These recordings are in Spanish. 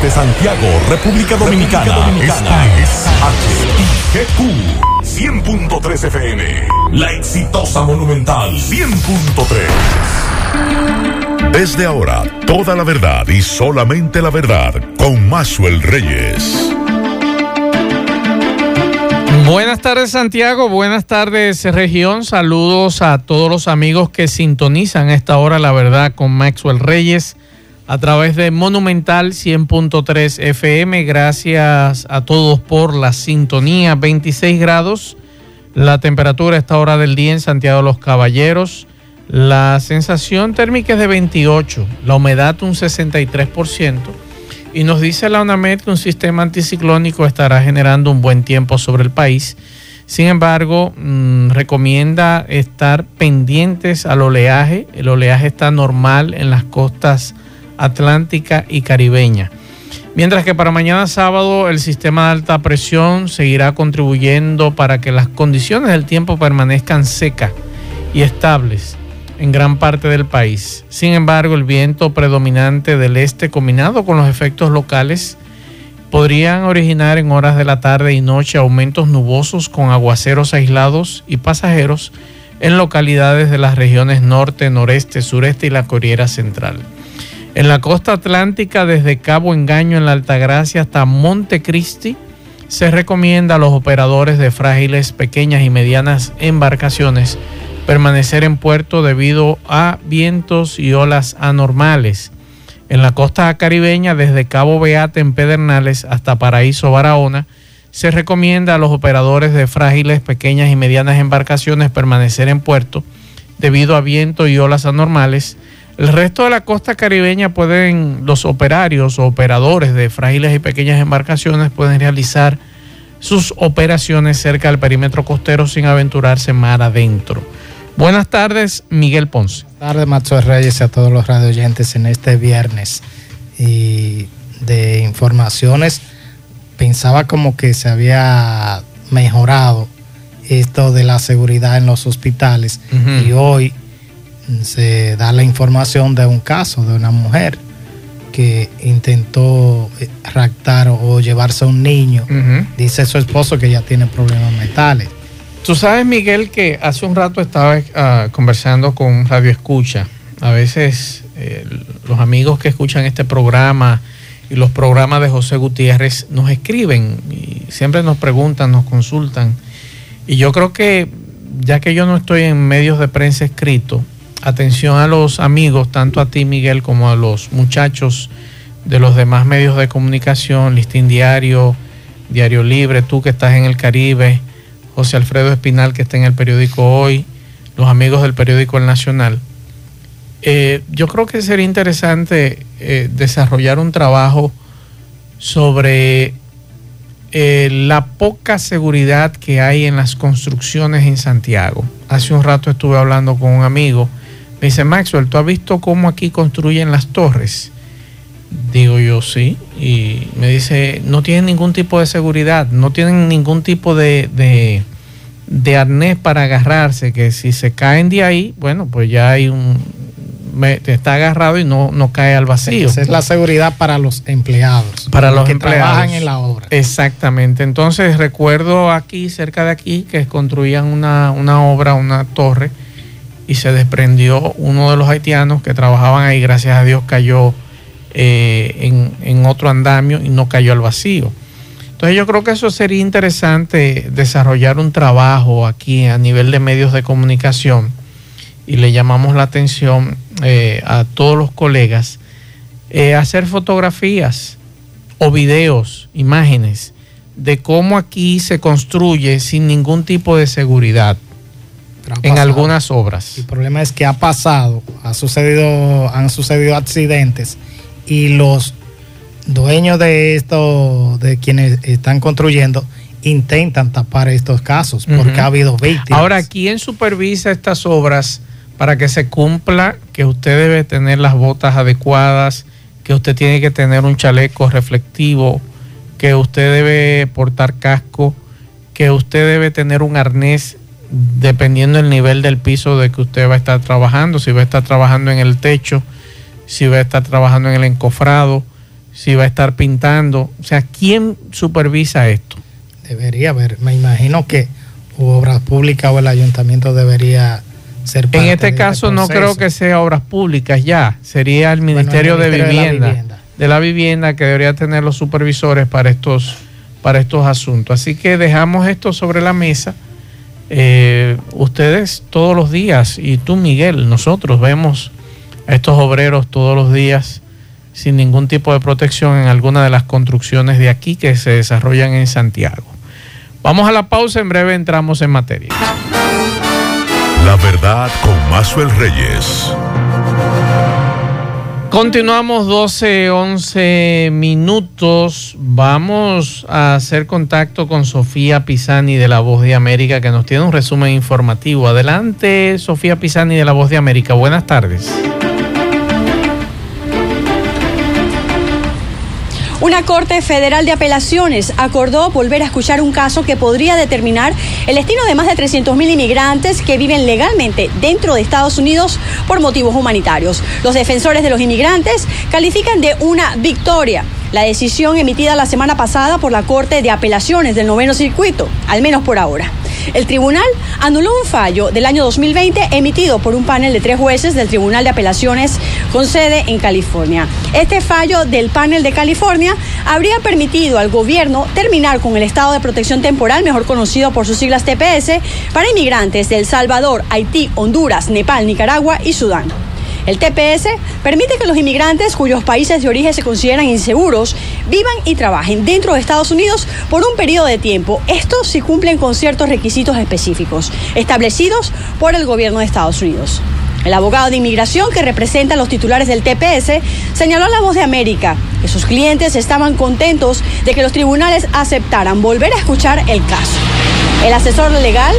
Desde Santiago, República Dominicana. Esta es HIGQ 100.3 FM. La exitosa Monumental 100.3. Desde ahora, toda la verdad y solamente la verdad con Maxwell Reyes. Buenas tardes Santiago, buenas tardes región, saludos a todos los amigos que sintonizan a esta hora la verdad con Maxwell Reyes a través de Monumental 100.3 FM. Gracias a todos por la sintonía. 26 grados la temperatura a esta hora del día en Santiago de los Caballeros. La sensación térmica es de 28, la humedad un 63%. Y nos dice la UNAMED que un sistema anticiclónico estará generando un buen tiempo sobre el país. Sin embargo, mmm, recomienda estar pendientes al oleaje. El oleaje está normal en las costas atlántica y caribeña. Mientras que para mañana sábado el sistema de alta presión seguirá contribuyendo para que las condiciones del tiempo permanezcan secas y estables en gran parte del país. Sin embargo, el viento predominante del este combinado con los efectos locales podrían originar en horas de la tarde y noche aumentos nubosos con aguaceros aislados y pasajeros en localidades de las regiones norte, noreste, sureste y la Corriera Central. En la costa atlántica, desde Cabo Engaño en la Altagracia hasta Montecristi, se recomienda a los operadores de frágiles, pequeñas y medianas embarcaciones permanecer en puerto debido a vientos y olas anormales. En la costa caribeña, desde Cabo Beate en Pedernales hasta Paraíso Barahona, se recomienda a los operadores de frágiles, pequeñas y medianas embarcaciones permanecer en puerto debido a vientos y olas anormales el resto de la costa caribeña pueden, los operarios o operadores de frágiles y pequeñas embarcaciones pueden realizar sus operaciones cerca del perímetro costero sin aventurarse mar adentro. Buenas tardes, Miguel Ponce. Buenas tardes, Macho Reyes y a todos los radioyentes en este viernes. Y de informaciones, pensaba como que se había mejorado esto de la seguridad en los hospitales uh -huh. y hoy se da la información de un caso de una mujer que intentó raptar o llevarse a un niño. Uh -huh. Dice su esposo que ya tiene problemas mentales. Tú sabes, Miguel, que hace un rato estaba uh, conversando con Radio Escucha. A veces eh, los amigos que escuchan este programa y los programas de José Gutiérrez nos escriben y siempre nos preguntan, nos consultan. Y yo creo que ya que yo no estoy en medios de prensa escrito, atención a los amigos, tanto a ti Miguel como a los muchachos de los demás medios de comunicación, Listín Diario, Diario Libre, tú que estás en el Caribe, José Alfredo Espinal que está en el periódico Hoy, los amigos del periódico El Nacional. Eh, yo creo que sería interesante eh, desarrollar un trabajo sobre eh, la poca seguridad que hay en las construcciones en Santiago. Hace un rato estuve hablando con un amigo me dice, Maxwell, ¿tú has visto cómo aquí construyen las torres? Digo yo, sí. Y me dice, no tienen ningún tipo de seguridad, no tienen ningún tipo de, de, de arnés para agarrarse, que si se caen de ahí, bueno, pues ya hay un... Me, está agarrado y no, no cae al vacío. Esa es la seguridad para los empleados. Para los que empleados. trabajan en la obra. Exactamente. Entonces recuerdo aquí, cerca de aquí, que construían una, una obra, una torre, y se desprendió uno de los haitianos que trabajaban ahí, gracias a Dios cayó eh, en, otro andamio y no cayó al vacío. Entonces yo creo que eso sería interesante desarrollar un trabajo aquí a nivel de medios de comunicación y le llamamos la atención eh, a todos los colegas, eh, hacer fotografías o videos, imágenes de cómo aquí se construye sin ningún tipo de seguridad en algunas obras. El problema es que ha pasado, ha sucedido, han sucedido accidentes y los dueños de esto, de quienes están construyendo, intentan tapar estos casos porque ha habido víctimas. Ahora, ¿quién supervisa estas obras para que se cumpla que usted debe tener las botas adecuadas, que usted tiene que tener un chaleco reflectivo, que usted debe portar casco, que usted debe tener un arnés dependiendo del nivel del piso de que usted va a estar trabajando, si va a estar trabajando en el techo, si va a estar trabajando en el encofrado, si va a estar pintando. O sea, ¿quién supervisa esto? Debería haber, me imagino que Obras Públicas o el ayuntamiento debería ser parte En este, este caso no creo que sea Obras Públicas ya, sería el Ministerio, de, vivienda, de, la vivienda, que debería tener los supervisores para estos, para estos asuntos. Así que dejamos esto sobre la mesa. Eh, ustedes todos los días y tú Miguel, nosotros vemos a estos obreros todos los días sin ningún tipo de protección en alguna de las construcciones de aquí que se desarrollan en Santiago. Vamos a la pausa, en breve entramos en materia. La verdad con Mazuel Reyes. Continuamos 12, 11 minutos. Vamos a hacer contacto con Sofía Pisani de La Voz de América que nos tiene un resumen informativo. Adelante, Sofía Pisani de La Voz de América. Buenas tardes. Una Corte Federal de Apelaciones acordó volver a escuchar un caso que podría determinar el destino de más de 300.000 inmigrantes que viven legalmente dentro de Estados Unidos por motivos humanitarios. Los defensores de los inmigrantes califican de una victoria la decisión emitida la semana pasada por la Corte de Apelaciones del Noveno Circuito, al menos por ahora. El tribunal anuló un fallo del año 2020 emitido por un panel de tres jueces del Tribunal de Apelaciones con sede en California. Este fallo del panel de California habría permitido al gobierno terminar con el estado de protección temporal, mejor conocido por sus siglas TPS, para inmigrantes de El Salvador, Haití, Honduras, Nepal, Nicaragua y Sudán. El TPS permite que los inmigrantes cuyos países de origen se consideran inseguros vivan y trabajen dentro de Estados Unidos por un periodo de tiempo. Estos si cumplen con ciertos requisitos específicos establecidos por el gobierno de Estados Unidos. El abogado de inmigración que representa a los titulares del TPS señaló a la voz de América que sus clientes estaban contentos de que los tribunales aceptaran volver a escuchar el caso. El asesor legal,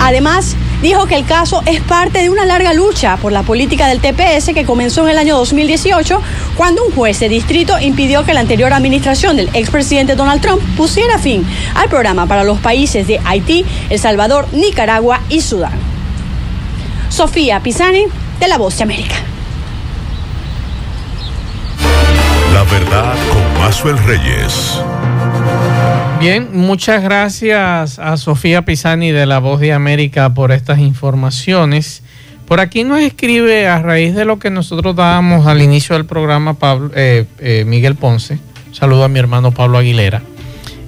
además, dijo que el caso es parte de una larga lucha por la política del TPS que comenzó en el año 2018 cuando un juez de distrito impidió que la anterior administración del expresidente Donald Trump pusiera fin al programa para los países de Haití, El Salvador, Nicaragua y Sudán. Sofía Pisani, de La Voz de América. La verdad con Mazuel Reyes. Bien, muchas gracias a Sofía Pisani de La Voz de América por estas informaciones. Por aquí nos escribe a raíz de lo que nosotros dábamos al inicio del programa Pablo, eh, eh, Miguel Ponce. Saludo a mi hermano Pablo Aguilera.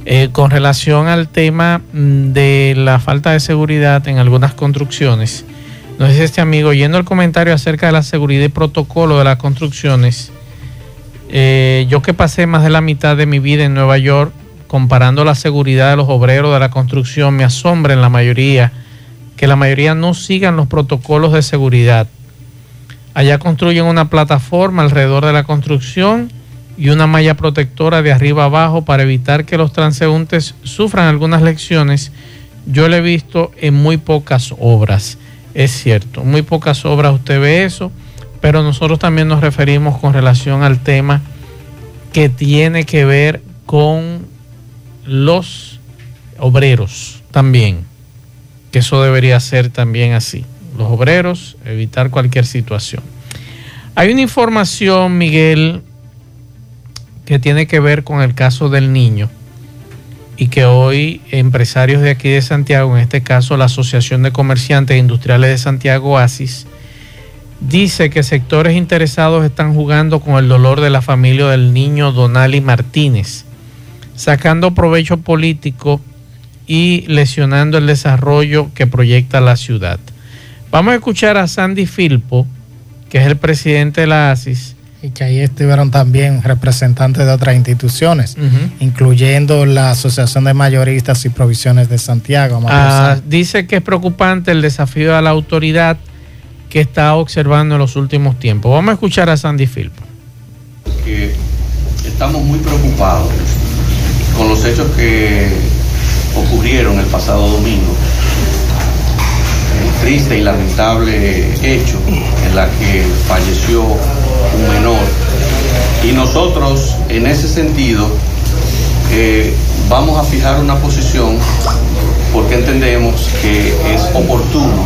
Eh, con relación al tema mm, de la falta de seguridad en algunas construcciones. Nos dice este amigo, yendo el comentario acerca de la seguridad y protocolo de las construcciones, yo que pasé más de la mitad de mi vida en Nueva York, comparando la seguridad de los obreros de la construcción, me asombra en la mayoría que la mayoría no sigan los protocolos de seguridad. Allá construyen una plataforma alrededor de la construcción y una malla protectora de arriba abajo para evitar que los transeúntes sufran algunas lecciones. Yo lo he visto en muy pocas obras, es cierto, muy pocas obras usted ve eso, pero nosotros también nos referimos con relación al tema que tiene que ver con los obreros también, que eso debería ser también así. Los obreros, evitar cualquier situación. Hay una información, Miguel, que tiene que ver con el caso del niño y que hoy empresarios de aquí de Santiago, en este caso la Asociación de Comerciantes Industriales de Santiago, ASIS, dice que sectores interesados están jugando con el dolor de la familia del niño Donali Martínez sacando provecho político y lesionando el desarrollo que proyecta la ciudad. Vamos a escuchar a Sandy Filpo, que es el presidente de la ASIS. Y que ahí estuvieron también representantes de otras instituciones, incluyendo la Asociación de Mayoristas y Provisiones de Santiago. Ah, dice que es preocupante el desafío a la autoridad que está observando en los últimos tiempos. Vamos a escuchar a Sandy Filpo que estamos muy preocupados con los hechos que ocurrieron el pasado domingo. El triste y lamentable hecho en la que falleció un menor. Y nosotros, en ese sentido, eh, vamos a fijar una posición porque entendemos que es oportuno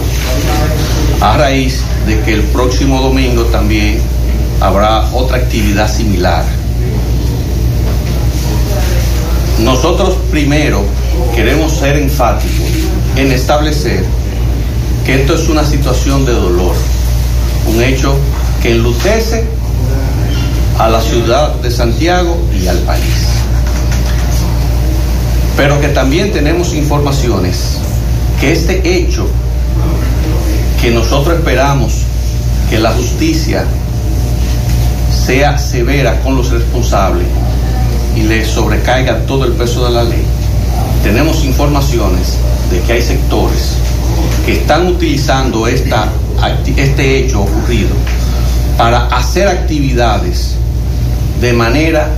a raíz de que el próximo domingo también habrá otra actividad similar. Nosotros primero queremos ser enfáticos en establecer que esto es una situación de dolor, un hecho que enlutece a la ciudad de Santiago y al país. Pero que también tenemos informaciones que este hecho que nosotros esperamos que la justicia sea severa con los responsables y le sobrecaiga todo el peso de la ley. Tenemos informaciones de que hay sectores que están utilizando esta, este hecho ocurrido para hacer actividades de manera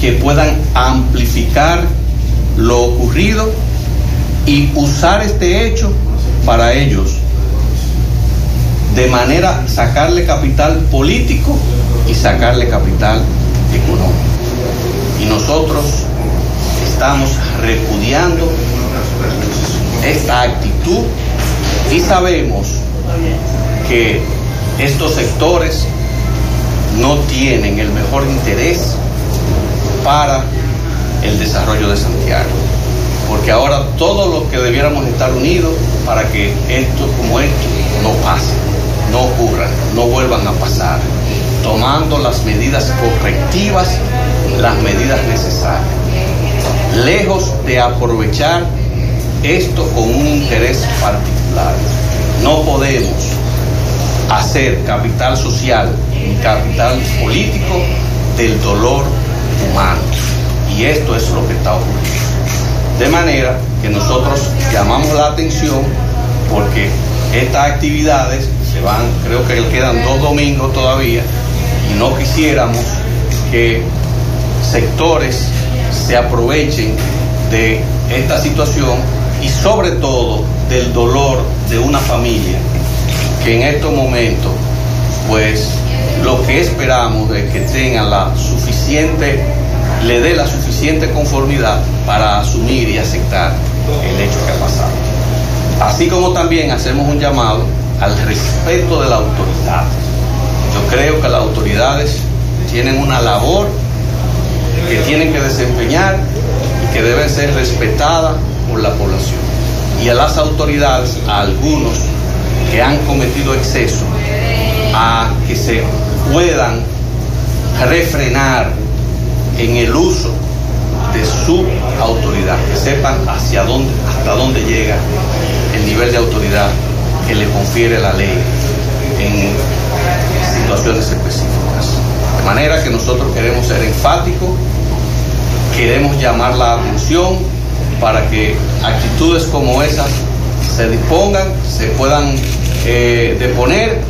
que puedan amplificar lo ocurrido y usar este hecho para ellos de manera sacarle capital político y sacarle capital económico. Nosotros estamos repudiando esta actitud y sabemos que estos sectores no tienen el mejor interés para el desarrollo de Santiago. Porque ahora todos los que debiéramos estar unidos para que esto como esto no pase no ocurran, no vuelvan a pasar, tomando las medidas correctivas, las medidas necesarias. Lejos de aprovechar esto con un interés particular. No podemos hacer capital social ni capital político del dolor humano. Y esto es lo que está ocurriendo. De manera que nosotros llamamos la atención porque estas actividades se van, creo que quedan dos domingos todavía, no quisiéramos que sectores se aprovechen de esta situación y sobre todo del dolor de una familia que en estos momentos, pues lo que esperamos es que tengan la suficiente, le dé la suficiente conformidad para asumir y aceptar el hecho que ha pasado. Así como también hacemos un llamado al respeto de la autoridad. Yo creo que las autoridades tienen una labor que tienen que desempeñar y que deben ser respetadas por la población. Y a las autoridades, a algunos que han cometido exceso, a que se puedan refrenar en el uso de su autoridad, que sepan hacia dónde, hasta dónde llega el nivel de autoridad que le confiere la ley situaciones específicas. De manera que nosotros queremos ser enfáticos, queremos llamar la atención para que actitudes como esas se dispongan, se puedan eh, deponer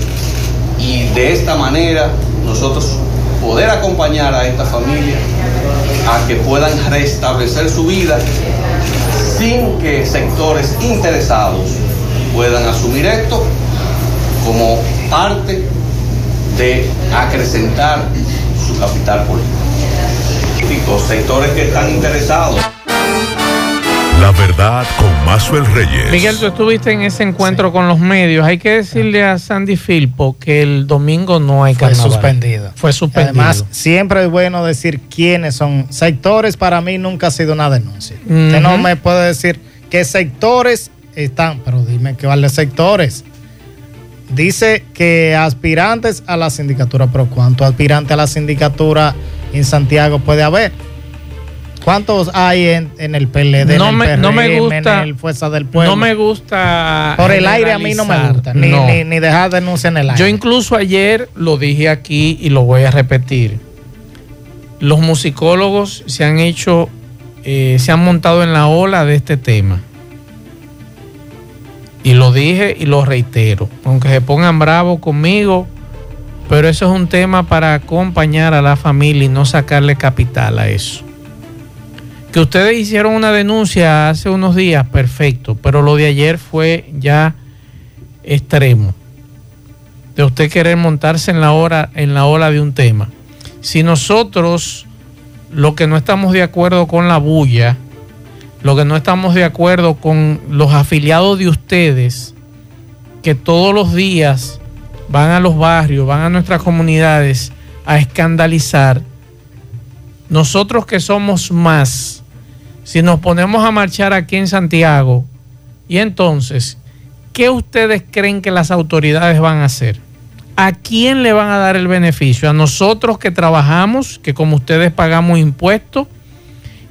y de esta manera nosotros poder acompañar a esta familia a que puedan restablecer su vida sin que sectores interesados puedan asumir esto como parte de acrecentar su capital político. Sectores que están interesados. La verdad con Mazuel Reyes. Miguel, tú estuviste en ese encuentro con los medios. Hay que decirle a Sandy Filpo que el domingo no hay Fue carnaval. suspendido. Fue suspendido. Además, siempre es bueno decir quiénes son. Sectores para mí nunca ha sido una denuncia. Usted no me puede decir qué sectores están, pero dime qué vale sectores. Dice que aspirantes a la sindicatura, pero ¿cuántos aspirantes a la sindicatura en Santiago puede haber? ¿Cuántos hay en, en el PLD, No en me- no me gusta- en el Fuerza del Pueblo? no me gusta. Por el aire a mí no me gusta, ni, No. ni, ni dejar denuncia en el aire. Yo incluso ayer lo dije aquí y lo voy a repetir. Los musicólogos se han hecho, eh, se han montado en la ola de este tema. Y lo dije y lo reitero. Aunque se pongan bravos conmigo Pero eso es un tema para acompañar a la familia y no sacarle capital a eso. Que ustedes hicieron una denuncia hace unos días, perfecto, pero lo de ayer fue ya extremo. De usted querer montarse en la, hora, en la ola de un tema. Si nosotros lo que no estamos de acuerdo con la bulla, lo que no estamos de acuerdo con los afiliados de ustedes, que todos los días van a los barrios, van a nuestras comunidades a escandalizar, nosotros que somos más, si nos ponemos a marchar aquí en Santiago, y entonces, ¿qué ustedes creen que las autoridades van a hacer? ¿A quién le van a dar el beneficio? A nosotros que trabajamos, que como ustedes pagamos impuestos,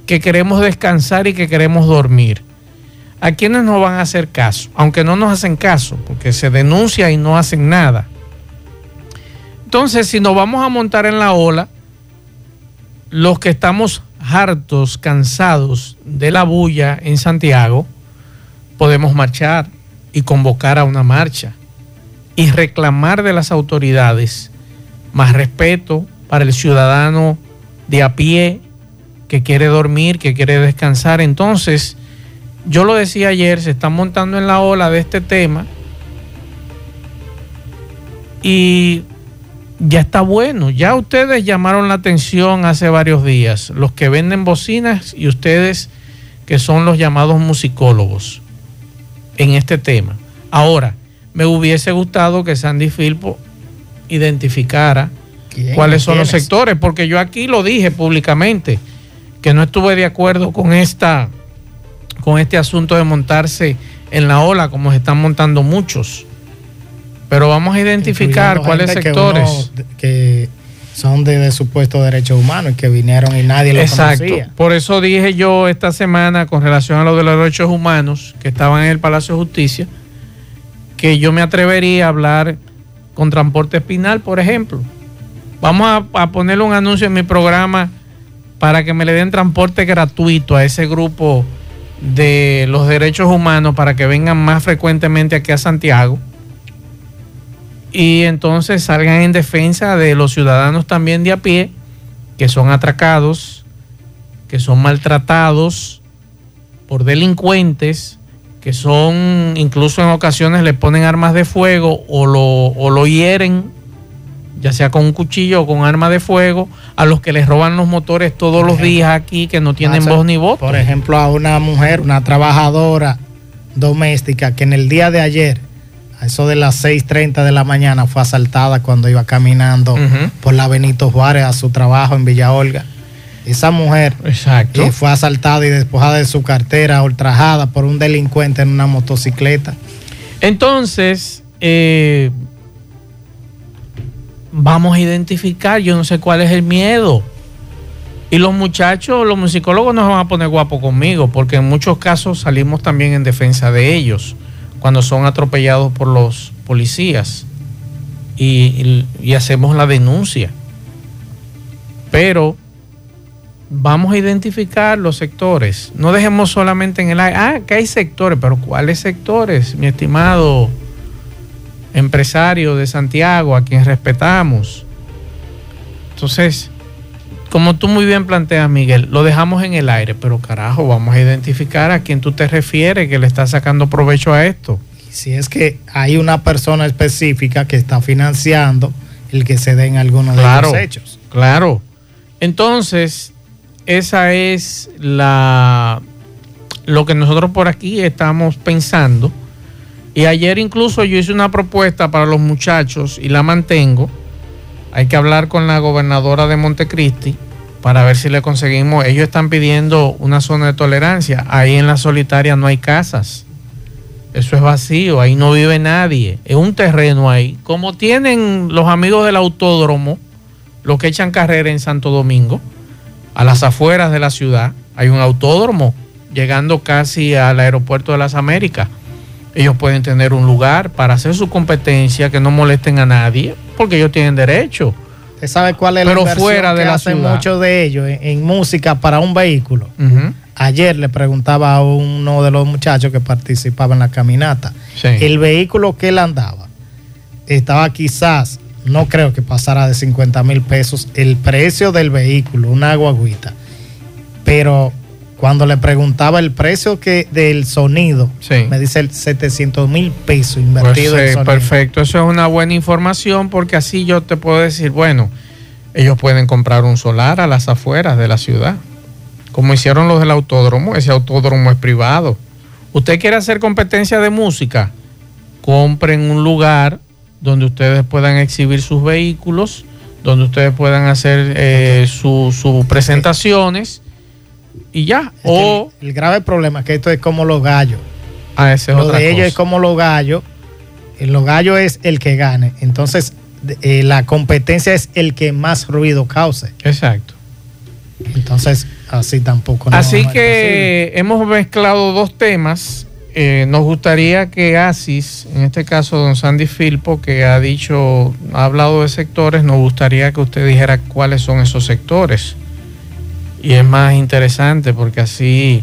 que queremos descansar y que queremos dormir. ¿A quiénes nos van a hacer caso? Aunque no nos hacen caso, porque se denuncia y no hacen nada. Entonces, si nos vamos a montar en la ola, los que estamos hartos, cansados de la bulla en Santiago, podemos marchar y convocar a una marcha y reclamar de las autoridades más respeto para el ciudadano de a pie que quiere dormir, que quiere descansar. Entonces, yo lo decía ayer, se están montando en la ola de este tema y ya está bueno. Ya ustedes llamaron la atención hace varios días, los que venden bocinas y ustedes que son los llamados musicólogos en este tema. Ahora, me hubiese gustado que Sandy Filpo identificara cuáles son los sectores, porque yo aquí lo dije públicamente, que no estuve de acuerdo con esta con este asunto de montarse en la ola como se están montando muchos. Pero vamos a identificar cuáles sectores que, son de, supuesto derechos humanos y que vinieron y nadie los Exacto. Por eso dije yo esta semana con relación a lo de los derechos humanos que estaban en el Palacio de Justicia que yo me atrevería a hablar con Transporte Espinal, por ejemplo. Vamos a, a ponerle un anuncio en mi programa para que me le den transporte gratuito a ese grupo de los derechos humanos para que vengan más frecuentemente aquí a Santiago y entonces salgan en defensa de los ciudadanos también de a pie que son atracados, que son maltratados por delincuentes, que son incluso en ocasiones le ponen armas de fuego o lo, o lo hieren ya sea con un cuchillo o con arma de fuego, a los que les roban los motores todos los días aquí, que no tienen voz ni voto. Por ejemplo, a una mujer, una trabajadora doméstica, que en el día de ayer, a eso de las 6.30 de la mañana, fue asaltada cuando iba caminando por la Benito Juárez a su trabajo en Villa Olga. Esa mujer que fue asaltada y despojada de su cartera, ultrajada por un delincuente en una motocicleta. Entonces, eh, vamos a identificar, yo no sé cuál es el miedo. Y los muchachos, los musicólogos no se van a poner guapos conmigo, porque en muchos casos salimos también en defensa de ellos, cuando son atropellados por los policías y, hacemos la denuncia. Pero vamos a identificar los sectores. No dejemos solamente en el aire. Ah, que hay sectores, pero ¿cuáles sectores, mi estimado? Empresario de Santiago, a quien respetamos. Entonces, como tú muy bien planteas, Miguel, lo dejamos en el aire, pero carajo, vamos a identificar a quién tú te refieres que le está sacando provecho a esto. Si es que hay una persona específica que está financiando el que se den algunos de los hechos. Claro. Entonces, esa es la lo que nosotros por aquí estamos pensando y ayer incluso yo hice una propuesta para los muchachos y la mantengo. Hay que hablar con la gobernadora de Montecristi para ver si le conseguimos. Ellos están pidiendo una zona de tolerancia. Ahí en la solitaria no hay casas. Eso es vacío, ahí no vive nadie. Es un terreno ahí. Como tienen los amigos del autódromo, los que echan carrera en Santo Domingo, a las afueras de la ciudad, hay un autódromo llegando casi al aeropuerto de las Américas ellos pueden tener un lugar para hacer su competencia, que no molesten a nadie, porque ellos tienen derecho. ¿Usted sabe cuál es la Pero fuera de que la hacen muchos de ellos en, música para un vehículo? Ayer le preguntaba a uno de los muchachos que participaba en la caminata, el vehículo que él andaba estaba quizás no creo que pasara de 50 mil pesos el precio del vehículo, una guaguita. Pero cuando le preguntaba el precio que del sonido, me dice 700 mil pesos invertido pues, en sonido. Perfecto, eso es una buena información porque así yo te puedo decir, bueno, ellos pueden comprar un solar a las afueras de la ciudad, como hicieron los del autódromo, ese autódromo es privado. Usted quiere hacer competencia de música, compren un lugar donde ustedes puedan exhibir sus vehículos, donde ustedes puedan hacer eh, sus presentaciones y ya. o el, grave problema es que esto es como los gallos. Ah, ese Lo de ellos es como los gallos. Los gallos es el que gane. Entonces, eh, la competencia es el que más ruido cause. Exacto. Entonces, así tampoco. así que hemos mezclado dos temas. Eh, nos gustaría que ASIS, en este caso don Sandy Filpo, que ha dicho, ha hablado de sectores, nos gustaría que usted dijera cuáles son esos sectores y es más interesante porque así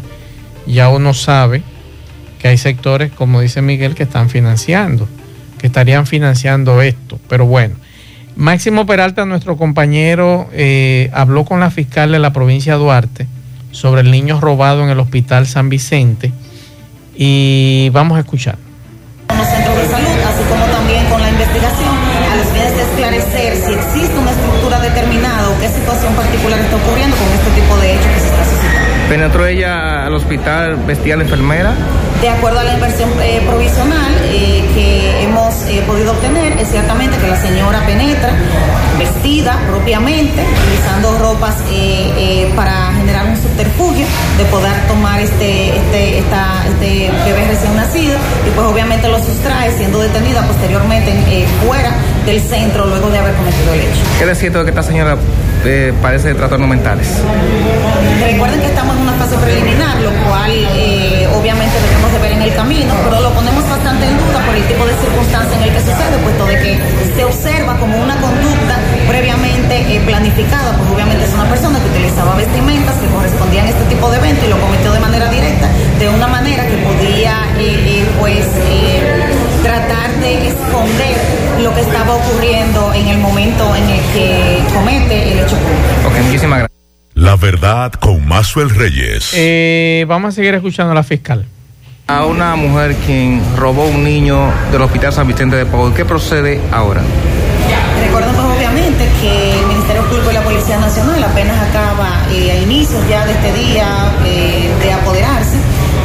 ya uno sabe que hay sectores, como dice Miguel, que están financiando, que estarían financiando esto. Pero bueno, Máximo Peralta, nuestro compañero, eh, habló con la fiscal de la provincia de Duarte sobre el niño robado en el hospital San Vicente y vamos a escuchar. Qué situación particular está ocurriendo con este tipo de hechos que se está suscitando. ¿Penetró ella al hospital vestida de enfermera? De acuerdo a la inversión eh, provisional eh, que hemos eh, podido obtener, es ciertamente que la señora penetra vestida propiamente, utilizando ropas para generar un subterfugio de poder tomar este, este, esta, este bebé recién nacido y pues obviamente lo sustrae siendo detenida posteriormente fuera del centro luego de haber cometido el hecho. ¿Qué es cierto de que esta señora padece de trastornos mentales? Recuerden que estamos en una fase preliminar, lo cual obviamente debemos de ver en el camino, pero lo ponemos bastante en duda por el tipo de circunstancia en el que sucede, puesto de que se observa como una conducta previamente eh, planificada, pues obviamente es una persona que utilizaba vestimentas que correspondían a este tipo de evento y lo cometió de manera directa, de una manera que podía estaba ocurriendo en el momento en el que comete el hecho público. Ok, muchísimas gracias. La verdad con Mazuel Reyes. vamos a seguir escuchando a la fiscal a una mujer quien robó un niño del Hospital San Vicente de Paul. ¿Qué procede ahora? Recordemos pues, obviamente que el Ministerio Público y la Policía Nacional apenas acaba eh, a inicios ya de este día eh, de apoderarse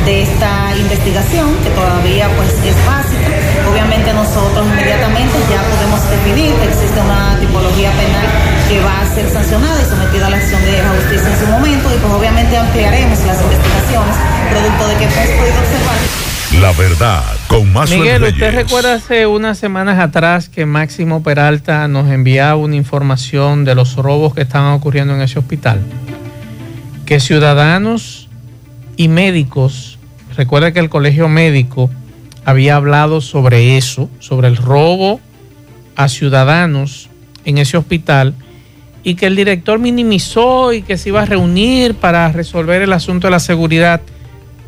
de esta investigación que todavía pues es básica. Obviamente nosotros inmediatamente ya podemos definir que existe una tipología penal que va a ser sancionada y sometida a la acción de la justicia en su momento y pues obviamente ampliaremos las investigaciones producto de que hemos podido observar. La verdad, con más Miguel, ¿usted recuerda hace unas semanas atrás que Máximo Peralta nos enviaba una información de los robos que estaban ocurriendo en ese hospital? Que ciudadanos y médicos, recuerda que el colegio médico había hablado sobre eso, sobre el robo a ciudadanos en ese hospital y que el director minimizó y que se iba a reunir para resolver el asunto de la seguridad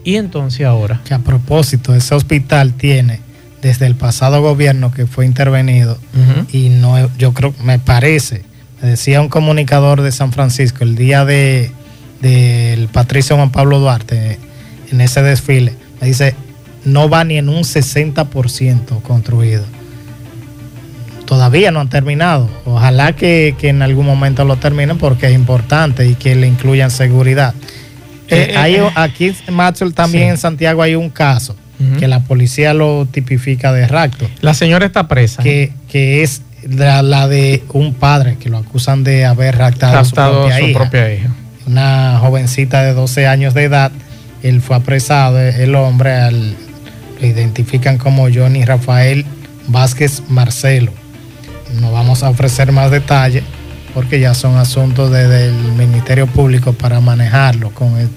y entonces ahora. Que a propósito, ese hospital tiene desde el pasado gobierno que fue intervenido y no, yo creo, me parece, me decía un comunicador de San Francisco el día de del Patricio Juan Pablo Duarte en ese desfile, me dice, no va ni en un 60% construido. Todavía no han terminado. Ojalá que, que en algún momento lo terminen porque es importante y que le incluyan seguridad. Eh, hay, eh, aquí, Maxwell, también en Santiago hay un caso que la policía lo tipifica de rapto. La señora está presa. Que, que es la, de un padre que lo acusan de haber raptado, a su, propia, hija. Una jovencita de 12 años de edad. Él fue apresado, el hombre, al, lo identifican como Johnny Rafael Vázquez Marcelo. No vamos a ofrecer más detalles porque ya son asuntos del Ministerio Público para manejarlo con el,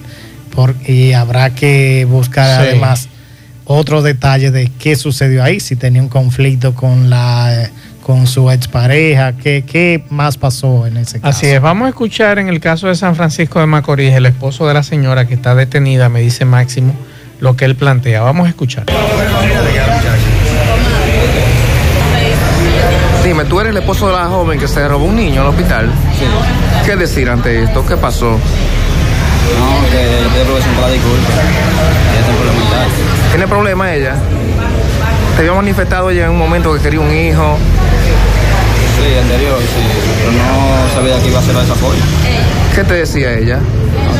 y habrá que buscar además otros detalles de qué sucedió ahí, si tenía un conflicto con la con su expareja, qué, qué más pasó en ese caso. Así es, vamos a escuchar en el caso de San Francisco de Macorís, el esposo de la señora que está detenida, me dice Máximo, lo que él plantea. Vamos a escuchar. Dime, tú eres el esposo de la joven que se robó un niño al hospital. Sí. ¿Qué decir ante esto? ¿Qué pasó? No, que yo pido profesión para la disculpa. Ella tiene problemas mentales. ¿Tiene problema ella? ¿Te había manifestado ella en un momento que quería un hijo? Sí, anterior, sí. Pero no sabía que iba a hacer esa apoyo. ¿Qué te decía ella?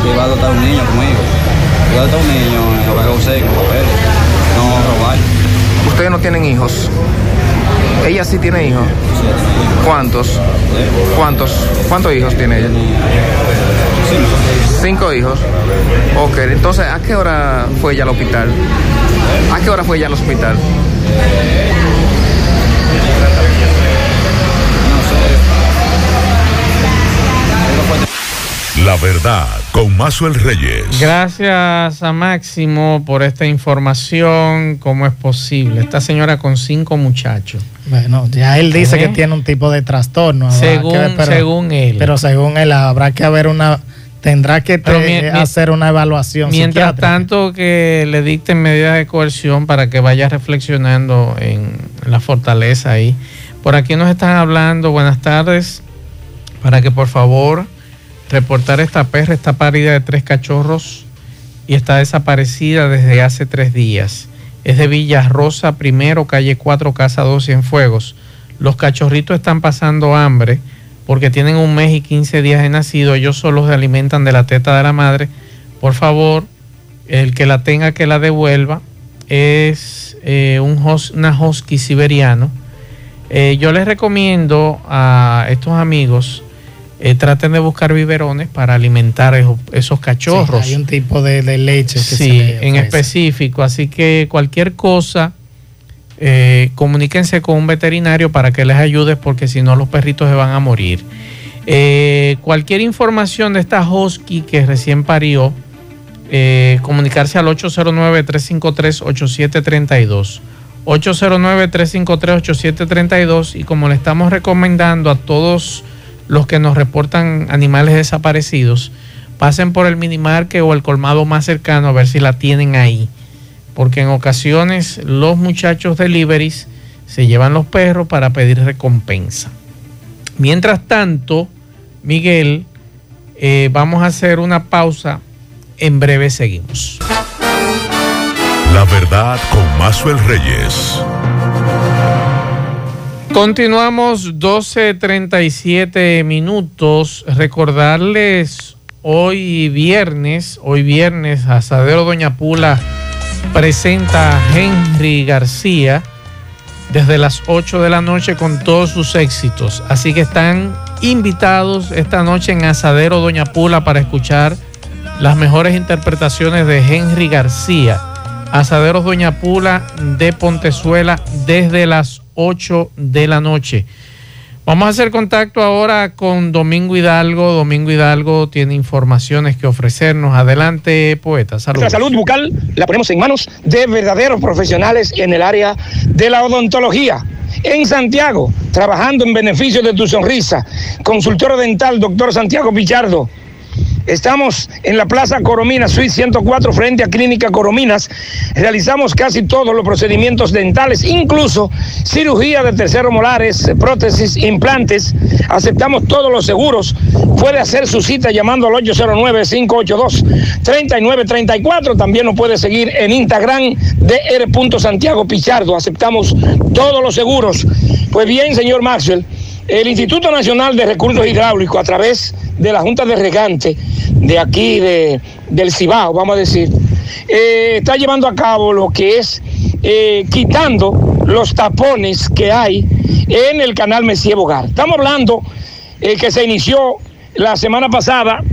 Que iba a adoptar un niño conmigo. Iba a un niño en hogar José, con papeles. No robar. Ustedes no tienen hijos. Ella sí tiene hijos. ¿Cuántos? ¿Cuántos? ¿Cuántos hijos tiene ella? Cinco. Cinco hijos. Ok, entonces, ¿a qué hora fue ella al hospital? ¿A qué hora fue ella al hospital? No sé. La verdad con Mazuel Reyes. Gracias a Máximo por esta información. ¿Cómo es posible? Esta señora con cinco muchachos. Bueno, ya él dice ¿Eh? que tiene un tipo de trastorno. Según- ver, pero, según él. Pero según él, habrá que haber una. Tendrá que te- hacer una evaluación. Mientras tanto que le dicten medidas de coerción para que vaya reflexionando en la fortaleza ahí. Por aquí nos están hablando, buenas tardes, para que por favor reportar esta perra, está parida de tres cachorros y está desaparecida desde hace tres días. Es de Villa Rosa primero, calle 4, casa 2 Cienfuegos. Los cachorritos están pasando hambre porque tienen un mes y 15 días de nacido. Ellos solo se alimentan de la teta de la madre. Por favor, el que la tenga que la devuelva es eh, un hus- una husky siberiano. Eh, yo les recomiendo a estos amigos eh, traten de buscar biberones para alimentar esos, esos cachorros. Sí, hay un tipo de, de leche que se Sí, le en específico. Así que cualquier cosa, eh, comuníquense con un veterinario para que les ayude porque si no los perritos se van a morir. Eh, cualquier información de esta husky que recién parió, eh, comunicarse al 809-353-8732. 809-353-8732 y como le estamos recomendando a todos los que nos reportan animales desaparecidos, pasen por el minimarque o el colmado más cercano a ver si la tienen ahí. Porque en ocasiones los muchachos deliveries se llevan los perros para pedir recompensa. Mientras tanto, Miguel, eh, vamos a hacer una pausa. En breve seguimos. La verdad con Mazuel Reyes. Continuamos 12.37 minutos. Recordarles hoy viernes, hoy viernes, Asadero Doña Pula presenta a Henry García desde las 8 de la noche con todos sus éxitos. Así que están invitados esta noche en Asadero Doña Pula para escuchar las mejores interpretaciones de Henry García. Asaderos Doña Pula de Pontezuela desde las 8 de la noche. Vamos a hacer contacto ahora con Domingo Hidalgo. Domingo Hidalgo tiene informaciones que ofrecernos. Adelante, poeta. Saludos. Nuestra salud bucal la ponemos en manos de verdaderos profesionales en el área de la odontología. En Santiago, trabajando en beneficio de tu sonrisa. Consultor dental, doctor Santiago Pichardo. Estamos en la Plaza Coromina, Suite 104, frente a Clínica Corominas. Realizamos casi todos los procedimientos dentales, incluso cirugía de terceros molares, prótesis, implantes. Aceptamos todos los seguros. Puede hacer su cita llamando al 809-582-3934. También nos puede seguir en Instagram, dr. Santiago Pichardo. Aceptamos todos los seguros. Pues bien, señor Maxwell. El Instituto Nacional de Recursos Hidráulicos, a través de la Junta de Regante de aquí, de, del Cibao, vamos a decir, eh, está llevando a cabo lo que es eh, quitando los tapones que hay en el canal Messier Bogar. Estamos hablando eh, que se inició la semana pasada,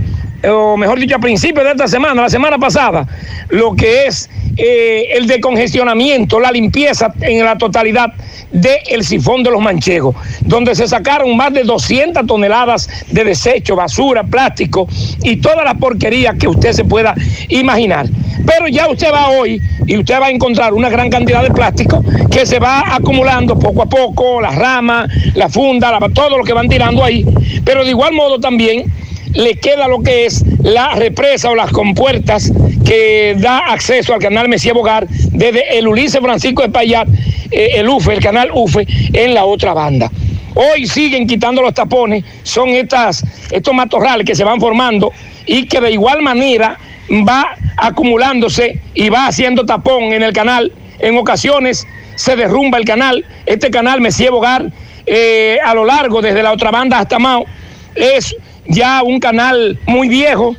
o mejor dicho, a principios de esta semana, la semana pasada, lo que es eh, el decongestionamiento, la limpieza en la totalidad del sifón de los manchegos, donde se sacaron más de 200 toneladas de desecho, basura, plástico y toda la porquería que usted se pueda imaginar. Pero ya usted va hoy y usted va a encontrar una gran cantidad de plástico que se va acumulando poco a poco, las ramas, la funda, la- todo lo que van tirando ahí. Pero de igual modo también le queda lo que es la represa o las compuertas que da acceso al canal Mesía Bogar desde el Ulises Francisco Espaillat, eh, el UFE, el canal UFE, en la otra banda. Hoy siguen quitando los tapones, son estas, estos matorrales que se van formando y que de igual manera va acumulándose y va haciendo tapón en el canal. En ocasiones se derrumba el canal. Este canal Mesía Bogar, eh, a lo largo, desde la otra banda hasta Mao, es ya un canal muy viejo,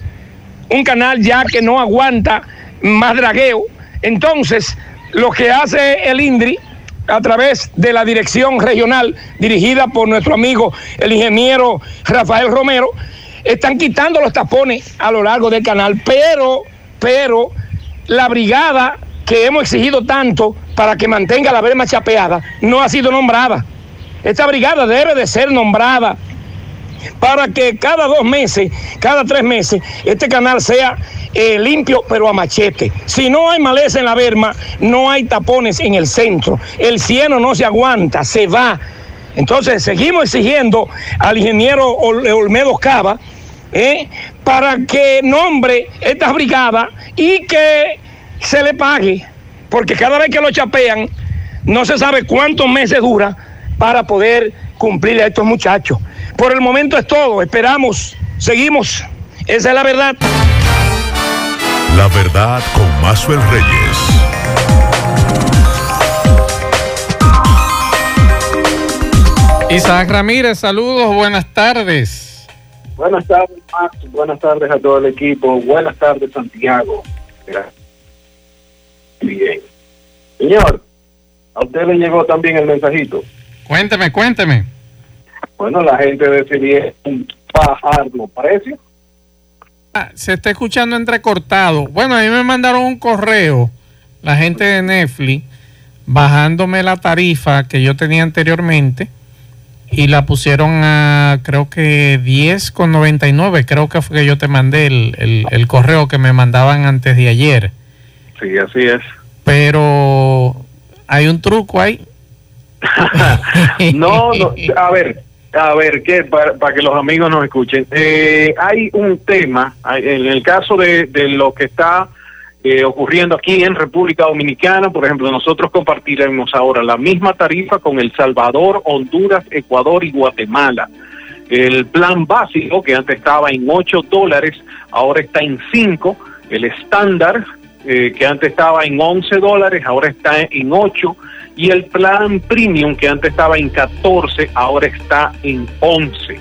un canal ya que no aguanta más dragueo. Entonces, lo que hace el INDRI a través de la dirección regional dirigida por nuestro amigo el ingeniero Rafael Romero, están quitando los tapones a lo largo del canal, pero, pero la brigada que hemos exigido tanto para que mantenga la verma chapeada no ha sido nombrada. Esta brigada debe de ser nombrada para que cada dos meses, cada tres meses, este canal sea eh, limpio pero a machete. Si no hay maleza en la berma, no hay tapones en el centro. El cieno no se aguanta, se va. Entonces seguimos exigiendo al ingeniero Olmedo Cava eh, para que nombre esta brigada y que se le pague, porque cada vez que lo chapean, no se sabe cuántos meses dura para poder cumplir a estos muchachos. Por el momento es todo, esperamos, seguimos, esa es la verdad. La verdad con Mazuel Reyes. Isaac Ramírez, saludos, buenas tardes. Buenas tardes, Max. Buenas tardes a todo el equipo. Buenas tardes, Santiago. Bien. Señor, a usted le llegó también el mensajito. Cuénteme, cuénteme. Bueno, la gente decidió bajar los precios. Ah, se está escuchando entrecortado. Bueno, a mí me mandaron un correo, la gente de Netflix, bajándome la tarifa que yo tenía anteriormente y la pusieron a creo que 10,99. Creo que fue que yo te mandé el, el correo que me mandaban antes de ayer. Sí, así es. Pero hay un truco ahí. no, no, a ver, a ver, que para, que los amigos nos escuchen. Eh, hay un tema, en el caso de, de lo que está eh, ocurriendo aquí en República Dominicana, por ejemplo, nosotros compartiremos ahora la misma tarifa con El Salvador, Honduras, Ecuador y Guatemala. El plan básico, que antes estaba en 8 dólares, ahora está en 5. El estándar, eh, que antes estaba en 11 dólares, ahora está en 8 y el plan premium que antes estaba en 14, ahora está en 11.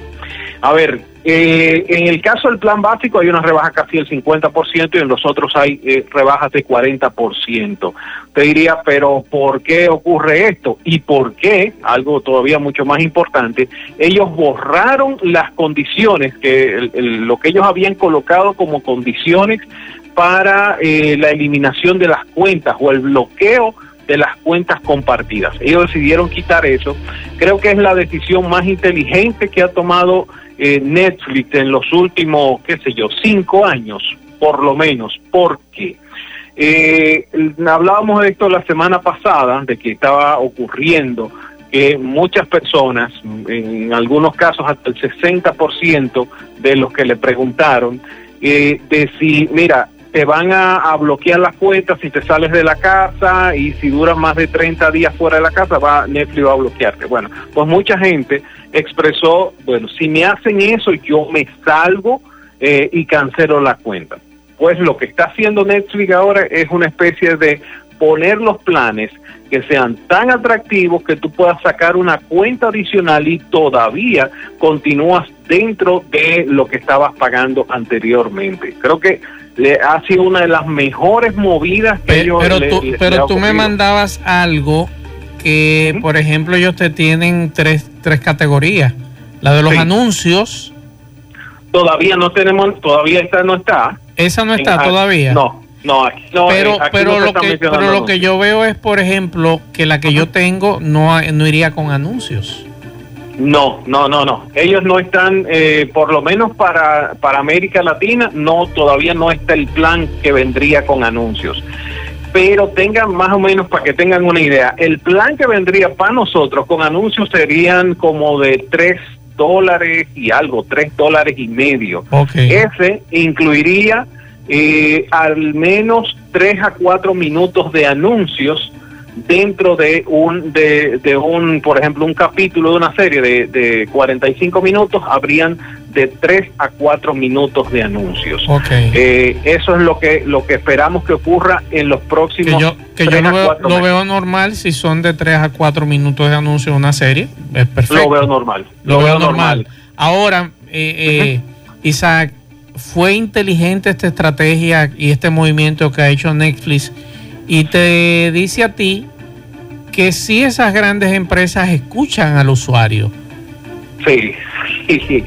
A ver, eh, en el caso del plan básico hay una rebaja casi del 50% y en los otros hay eh, rebajas de 40%. Te diría, pero ¿por qué ocurre esto? ¿Y por qué? Algo todavía mucho más importante, ellos borraron las condiciones, que lo que ellos habían colocado como condiciones para eh, la eliminación de las cuentas o el bloqueo de las cuentas compartidas. Ellos decidieron quitar eso. Creo que es la decisión más inteligente que ha tomado eh, Netflix en los últimos, qué sé yo, cinco años, por lo menos. ¿Por qué? Eh, hablábamos de esto la semana pasada, de que estaba ocurriendo que muchas personas, en algunos casos hasta el 60% de los que le preguntaron, eh, de si, mira, te van a, bloquear las cuentas si te sales de la casa y si duras más de 30 días fuera de la casa, va Netflix va a bloquearte. Bueno, pues mucha gente expresó, bueno, si me hacen eso yo me salgo eh, y cancelo la cuenta. Pues lo que está haciendo Netflix ahora es una especie de poner los planes que sean tan atractivos que tú puedas sacar una cuenta adicional y todavía continúas dentro de lo que estabas pagando anteriormente. Creo que le ha sido una de las mejores movidas que pero, pero tú, pero tú me mandabas algo que, por ejemplo, ellos te tienen tres, tres categorías. La de los anuncios. Todavía no tenemos, todavía esta no está. Esa no está todavía. No, no, aquí, no pero, pero, lo que, pero lo que yo veo es, por ejemplo, que la que yo tengo no, no iría con anuncios. No, no, no, no. Ellos no están, eh, por lo menos para, para América Latina, no, todavía no está el plan que vendría con anuncios. Pero tengan más o menos para que tengan una idea, el plan que vendría para nosotros con anuncios serían como de 3 dólares y algo, 3 dólares y medio. Ese incluiría eh, al menos 3 a 4 minutos de anuncios dentro de un, de, de un, por ejemplo, un capítulo de una serie de, de 45 minutos, habrían de 3 a 4 minutos de anuncios. Eh, eso es lo que lo que esperamos que ocurra en los próximos que yo, que yo lo, veo, lo veo, normal si son de 3 a 4 minutos de anuncio en una serie. Es perfecto. Lo veo normal. Lo, veo normal. Ahora, eh, eh, Isaac, ¿fue inteligente esta estrategia y este movimiento que ha hecho Netflix? Y te dice a ti que si esas grandes empresas escuchan al usuario. Sí,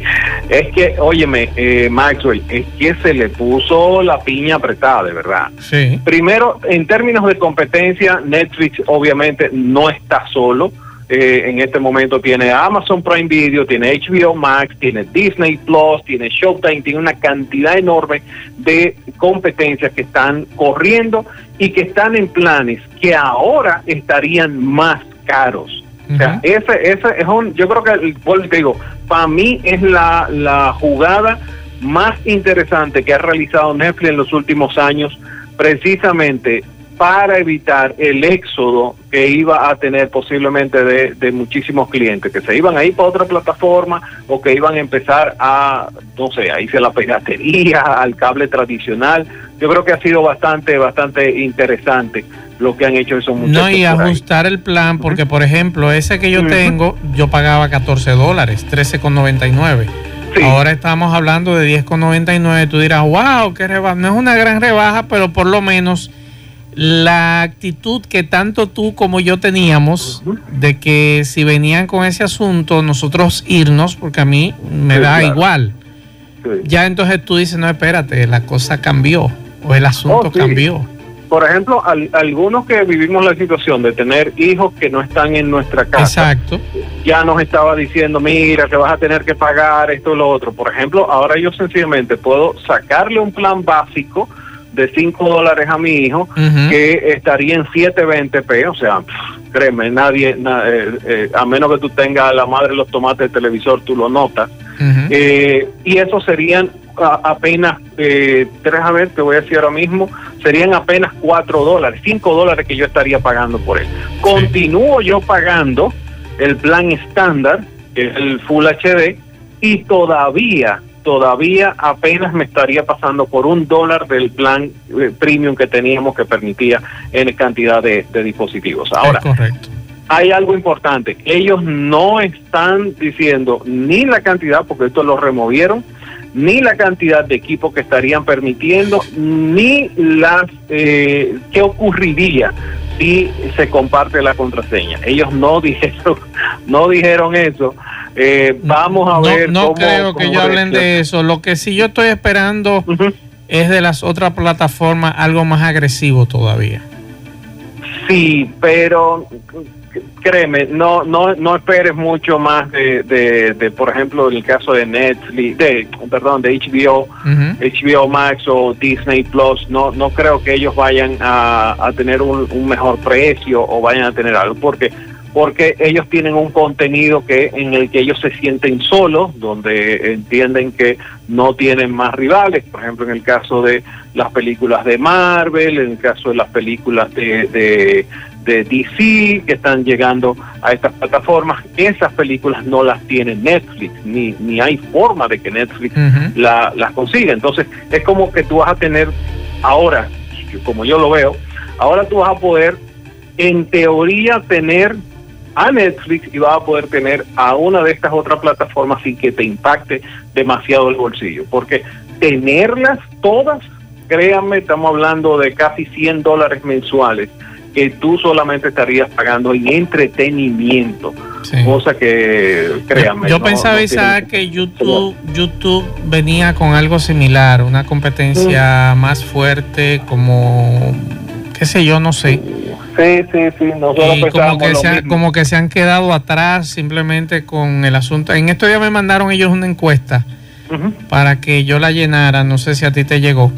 es que, óyeme, eh, Maxwell, es que se le puso la piña apretada, de verdad. Sí. Primero, en términos de competencia, Netflix obviamente no está solo. Eh, en este momento tiene Amazon Prime Video, tiene HBO Max, tiene Disney Plus, tiene Showtime, tiene una cantidad enorme de competencias que están corriendo y que están en planes que ahora estarían más caros. O sea, ese, ese es un, yo creo que, te digo, para mí es la, la jugada más interesante que ha realizado Netflix en los últimos años, precisamente para evitar el éxodo que iba a tener posiblemente de, muchísimos clientes, que se iban a ir para otra plataforma o que iban a empezar a, no sé, a irse a la piratería, al cable tradicional. Yo creo que ha sido bastante, bastante interesante lo que han hecho esos muchachos. No, y ajustar el plan, porque por ejemplo, ese que yo tengo, yo pagaba 14 dólares, 13,99. Ahora estamos hablando de 10,99. Tú dirás, wow, qué rebaja. No es una gran rebaja, pero por lo menos la actitud que tanto tú como yo teníamos de que si venían con ese asunto, nosotros irnos, porque a mí me da igual. Ya entonces tú dices, no, espérate, la cosa cambió o el asunto oh, cambió. Por ejemplo, algunos que vivimos la situación de tener hijos que no están en nuestra casa, Exacto. ya nos estaba diciendo, mira, que vas a tener que pagar esto y lo otro. Por ejemplo, ahora yo sencillamente puedo sacarle un plan básico de 5 dólares a mi hijo, que estaría en 720p, o sea, créeme, nadie, eh, eh, a menos que tú tengas la madre de los tomates del televisor, tú lo notas. Eh, y eso serían apenas, tres, a ver, te voy a decir ahora mismo, serían apenas 4 dólares, 5 dólares que yo estaría pagando por él. Continúo yo pagando el plan estándar, el Full HD, y todavía todavía apenas me estaría pasando por un dólar del plan eh, premium que teníamos que permitía en cantidad de, dispositivos. Ahora, hay algo importante. Ellos no están diciendo ni la cantidad, porque esto lo removieron, ni la cantidad de equipos que estarían permitiendo, ni las eh, qué ocurriría si se comparte la contraseña. Ellos no dijeron, no dijeron eso. Eh, vamos a ver. No creo que yo hablen de eso. Lo que sí yo estoy esperando es de las otras plataformas algo más agresivo todavía. Sí, pero créeme, no no no esperes mucho más de, de, por ejemplo, en el caso de Netflix, de perdón, de HBO, HBO Max o Disney Plus, no no creo que ellos vayan a, a tener un, un, mejor precio o vayan a tener algo, porque porque ellos tienen un contenido que en el que ellos se sienten solos, donde entienden que no tienen más rivales, por ejemplo en el caso de las películas de Marvel, en el caso de las películas de, de, DC que están llegando a estas plataformas, esas películas no las tiene Netflix, ni, ni hay forma de que Netflix las consiga. Entonces es como que tú vas a tener ahora, como yo lo veo, ahora tú vas a poder en teoría tener a Netflix y vas a poder tener a una de estas otras plataformas sin que te impacte demasiado el bolsillo. Porque tenerlas todas, créanme, estamos hablando de casi 100 dólares mensuales que tú solamente estarías pagando en entretenimiento. Cosa que, créanme. Yo, pensaba, que YouTube, YouTube venía con algo similar, una competencia más fuerte, como, qué sé yo, no sé Sí, sí, sí. Nosotros como que, se han, como que se han quedado atrás simplemente con el asunto. En estos días me mandaron ellos una encuesta para que yo la llenara. No sé si a ti te llegó.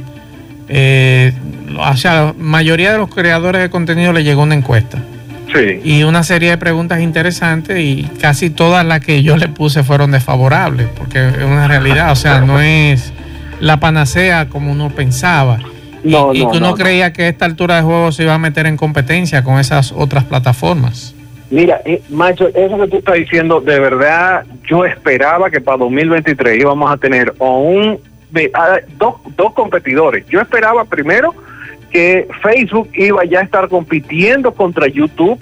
Eh, o sea, la mayoría de los creadores de contenido le llegó una encuesta. Sí. Y una serie de preguntas interesantes y casi todas las que yo le puse fueron desfavorables, porque es una realidad, o sea, no es la panacea como uno pensaba. No, y, no, uno no, no. creía que a esta altura de juego se iba a meter en competencia con esas otras plataformas. Mira, eh, macho, eso que tú estás diciendo, de verdad, yo esperaba que para 2023 íbamos a tener o un de- a- dos, dos competidores. Yo esperaba primero que Facebook iba ya a estar compitiendo contra YouTube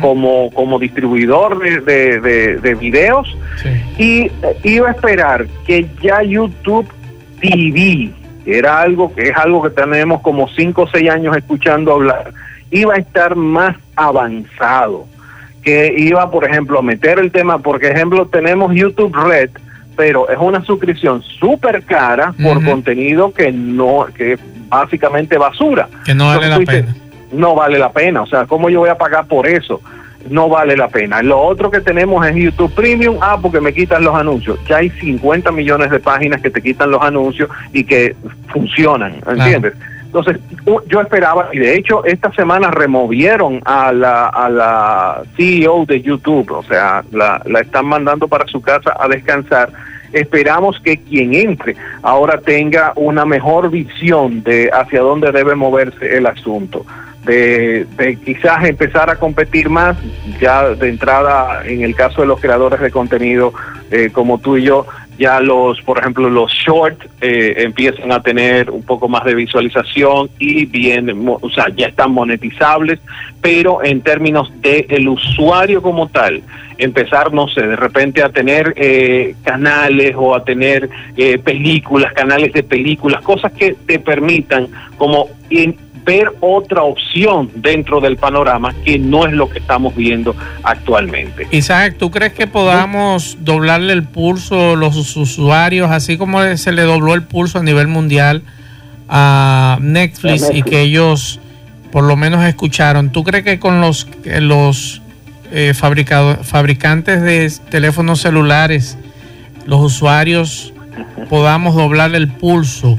como, como distribuidor de, de, de- de videos y eh, iba a esperar que ya YouTube TV era algo que es algo que tenemos como cinco o seis años escuchando hablar iba a estar más avanzado que iba por ejemplo a meter el tema por ejemplo tenemos YouTube Red pero es una suscripción súper cara por contenido que no que es básicamente basura Que no vale la Entonces, dices, no vale la pena. O sea, ¿cómo yo voy a pagar por eso? No vale la pena. Lo otro que tenemos es YouTube Premium. Ah, porque me quitan los anuncios. Ya hay 50 millones de páginas que te quitan los anuncios y que funcionan. ¿Entiendes? Entonces, yo esperaba, y de hecho, esta semana removieron a la, a la CEO de YouTube, o sea, la, la están mandando para su casa a descansar. Esperamos que quien entre ahora tenga una mejor visión de hacia dónde debe moverse el asunto. De, quizás empezar a competir más, ya de entrada, en el caso de los creadores de contenido eh, como tú y yo, ya los, por ejemplo, los short eh, empiezan a tener un poco más de visualización y bien, o sea, ya están monetizables, pero en términos de el usuario como tal, empezar, no sé, de repente a tener eh, canales o a tener eh, películas, canales de películas, cosas que te permitan como in- otra opción dentro del panorama que no es lo que estamos viendo actualmente. Isaac, ¿tú crees que podamos doblarle el pulso a los us- usuarios, así como se le dobló el pulso a nivel mundial a Netflix, y que ellos por lo menos escucharon? ¿Tú crees que con los, los eh, fabricantes de teléfonos celulares, los usuarios, podamos doblarle el pulso?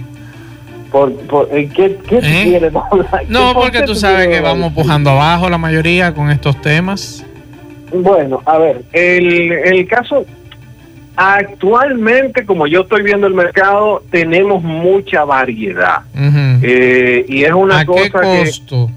Por, por, eh, ¿Qué, qué ¿Eh? quieres hablar? No, ¿Qué- por porque tú sabes que vamos pujando abajo la mayoría con estos temas. Bueno, a ver, el, el caso, actualmente, como yo estoy viendo el mercado, tenemos mucha variedad. Eh, y es una ¿A cosa qué que...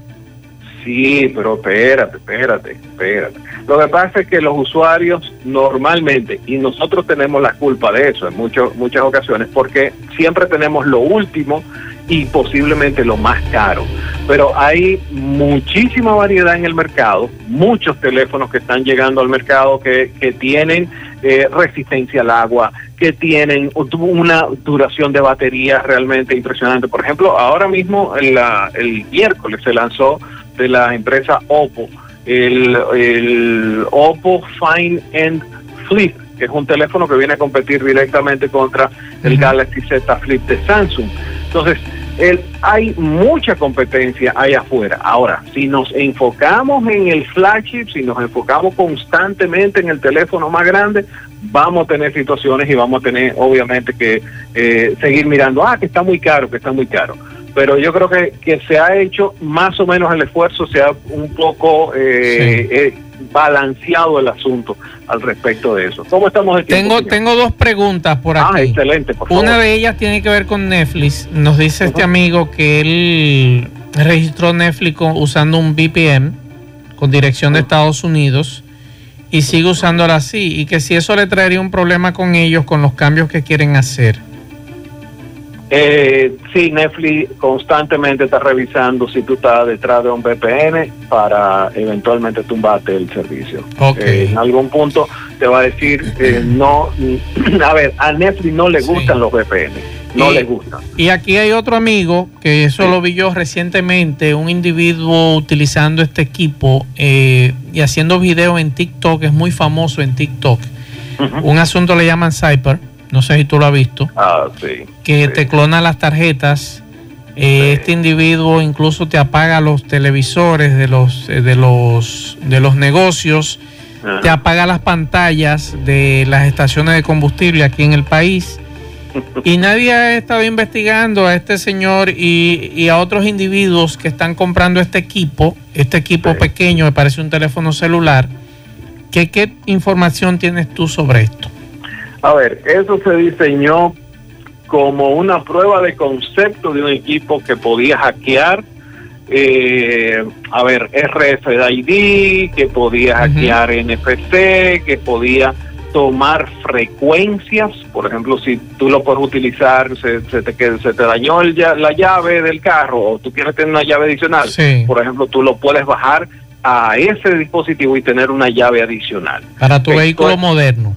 Sí, pero espérate, espérate, espérate. Lo que pasa es que los usuarios normalmente, y nosotros tenemos la culpa de eso en muchos muchas ocasiones, porque siempre tenemos lo último y posiblemente lo más caro. Pero hay muchísima variedad en el mercado, muchos teléfonos que están llegando al mercado que, que tienen eh, resistencia al agua, que tienen una duración de batería realmente impresionante. Por ejemplo, ahora mismo la- el miércoles se lanzó de la empresa Oppo el, el Oppo Fine End Flip, que es un teléfono que viene a competir directamente contra el Galaxy Z Flip de Samsung. Entonces, el- hay mucha competencia ahí afuera. Ahora, si nos enfocamos en el flagship, si nos enfocamos constantemente en el teléfono más grande, vamos a tener situaciones y vamos a tener, obviamente, que eh, seguir mirando, ah, que está muy caro, que está muy caro. Pero yo creo que, que se ha hecho más o menos el esfuerzo, se ha un poco eh, eh, balanceado el asunto al respecto de eso. ¿Cómo estamos de tiempo, Tengo, señor? tengo dos preguntas por Ah, aquí. excelente, por favor. Una de ellas tiene que ver con Netflix. Nos dice este amigo que él registró Netflix usando un VPN con dirección de Estados Unidos y sigue usándola así y que si eso le traería un problema con ellos con los cambios que quieren hacer. Eh, sí, Netflix constantemente está revisando si tú estás detrás de un VPN para eventualmente tumbarte el servicio. Ok. Eh, en algún punto te va a decir, eh, no, a ver, a Netflix no le gustan los VPN, no Y- le gustan. Y aquí hay otro amigo, que eso lo vi yo recientemente, un individuo utilizando este equipo eh, y haciendo videos en TikTok, es muy famoso en TikTok. Un asunto le llaman Cyper, no sé si tú lo has visto, Ah, sí. que te clona las tarjetas. Eh, Este individuo incluso te apaga los televisores de los, eh, de los, de los negocios, te apaga las pantallas de las estaciones de combustible aquí en el país. Y nadie ha estado investigando a este señor y, y a otros individuos que están comprando este equipo, este equipo pequeño, me parece un teléfono celular. ¿Qué, ¿Qué información tienes tú sobre esto? A ver, eso se diseñó como una prueba de concepto de un equipo que podía hackear, eh, a ver, RFID, que podía hackear NFC, que podía tomar frecuencias, por ejemplo, si tú lo puedes utilizar, se, se te, que- se te dañó el la llave del carro o tú quieres tener una llave adicional, Sí. por ejemplo, tú lo puedes bajar a ese dispositivo y tener una llave adicional Para tu Esto vehículo es- moderno.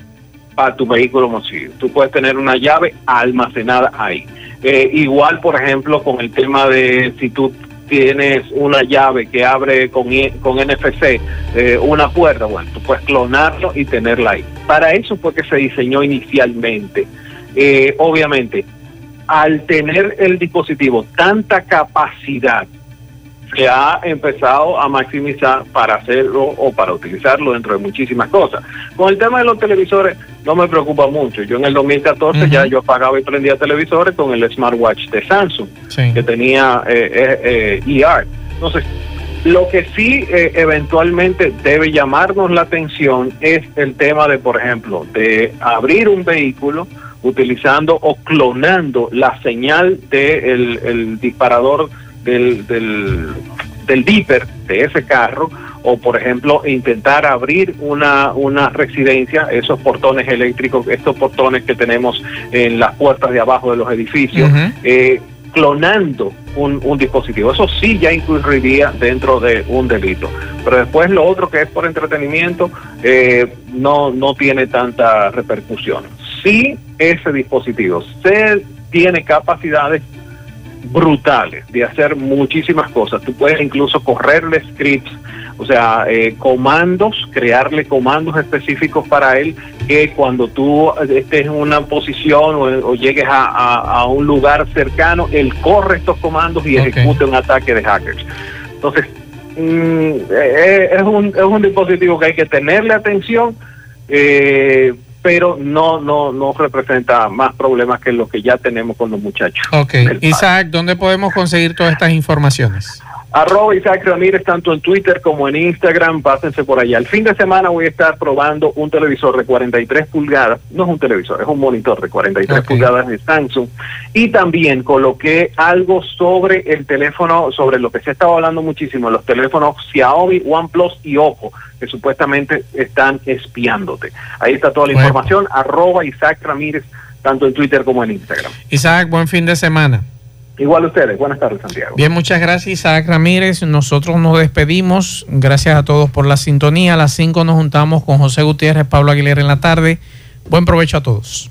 Para tu vehículo masivo. Tú puedes tener una llave almacenada ahí. Eh, igual, por ejemplo, con el tema de si tú tienes una llave que abre con, con NFC eh, una puerta, bueno, tú puedes clonarlo y tenerla ahí. Para eso fue que se diseñó inicialmente. Eh, obviamente, al tener el dispositivo tanta capacidad, se ha empezado a maximizar para hacerlo o para utilizarlo dentro de muchísimas cosas. Con el tema de los televisores no me preocupa mucho. Yo en el 2014 ya yo apagaba y prendía televisores con el smartwatch de Samsung que tenía eh, eh, eh, ER. Entonces, lo que sí eh, eventualmente debe llamarnos la atención es el tema de, por ejemplo, de abrir un vehículo utilizando o clonando la señal del el disparador del, del, de ese carro o por ejemplo intentar abrir una, una residencia, esos portones eléctricos, estos portones que tenemos en las puertas de abajo de los edificios, eh, clonando un, un dispositivo. Eso sí ya incluiría dentro de un delito. Pero después lo otro que es por entretenimiento eh, no, no tiene tanta repercusión. Si ese dispositivo se tiene capacidades brutales de hacer muchísimas cosas. Tú puedes incluso correrle scripts, o sea, eh, comandos, crearle comandos específicos para él que cuando tú estés en una posición o, o llegues a, a- a un lugar cercano, él corre estos comandos y Ok. ejecuta un ataque de hackers. Entonces, mm, eh, es, un, es un dispositivo que hay que tenerle atención. eh, pero no no no representa más problemas que los que ya tenemos con los muchachos. Ok. Isaac, ¿dónde podemos conseguir todas estas informaciones? Arroba Isaac Ramírez, tanto en Twitter como en Instagram, pásense por allá. El fin de semana voy a estar probando un televisor de 43 pulgadas, no es un televisor, es un monitor de 43 pulgadas de Samsung. Y también coloqué algo sobre el teléfono, sobre lo que se estaba hablando muchísimo, los teléfonos Xiaomi, OnePlus y Oppo, que supuestamente están espiándote. Ahí está toda la Bueno. información, arroba Isaac Ramírez, tanto en Twitter como en Instagram. Isaac, buen fin de semana. Igual ustedes, buenas tardes Santiago. Bien, muchas gracias Isaac Ramírez. Nosotros nos despedimos. Gracias a todos por la sintonía. A las 5 nos juntamos con José Gutiérrez, Pablo Aguilera en la tarde. Buen provecho a todos.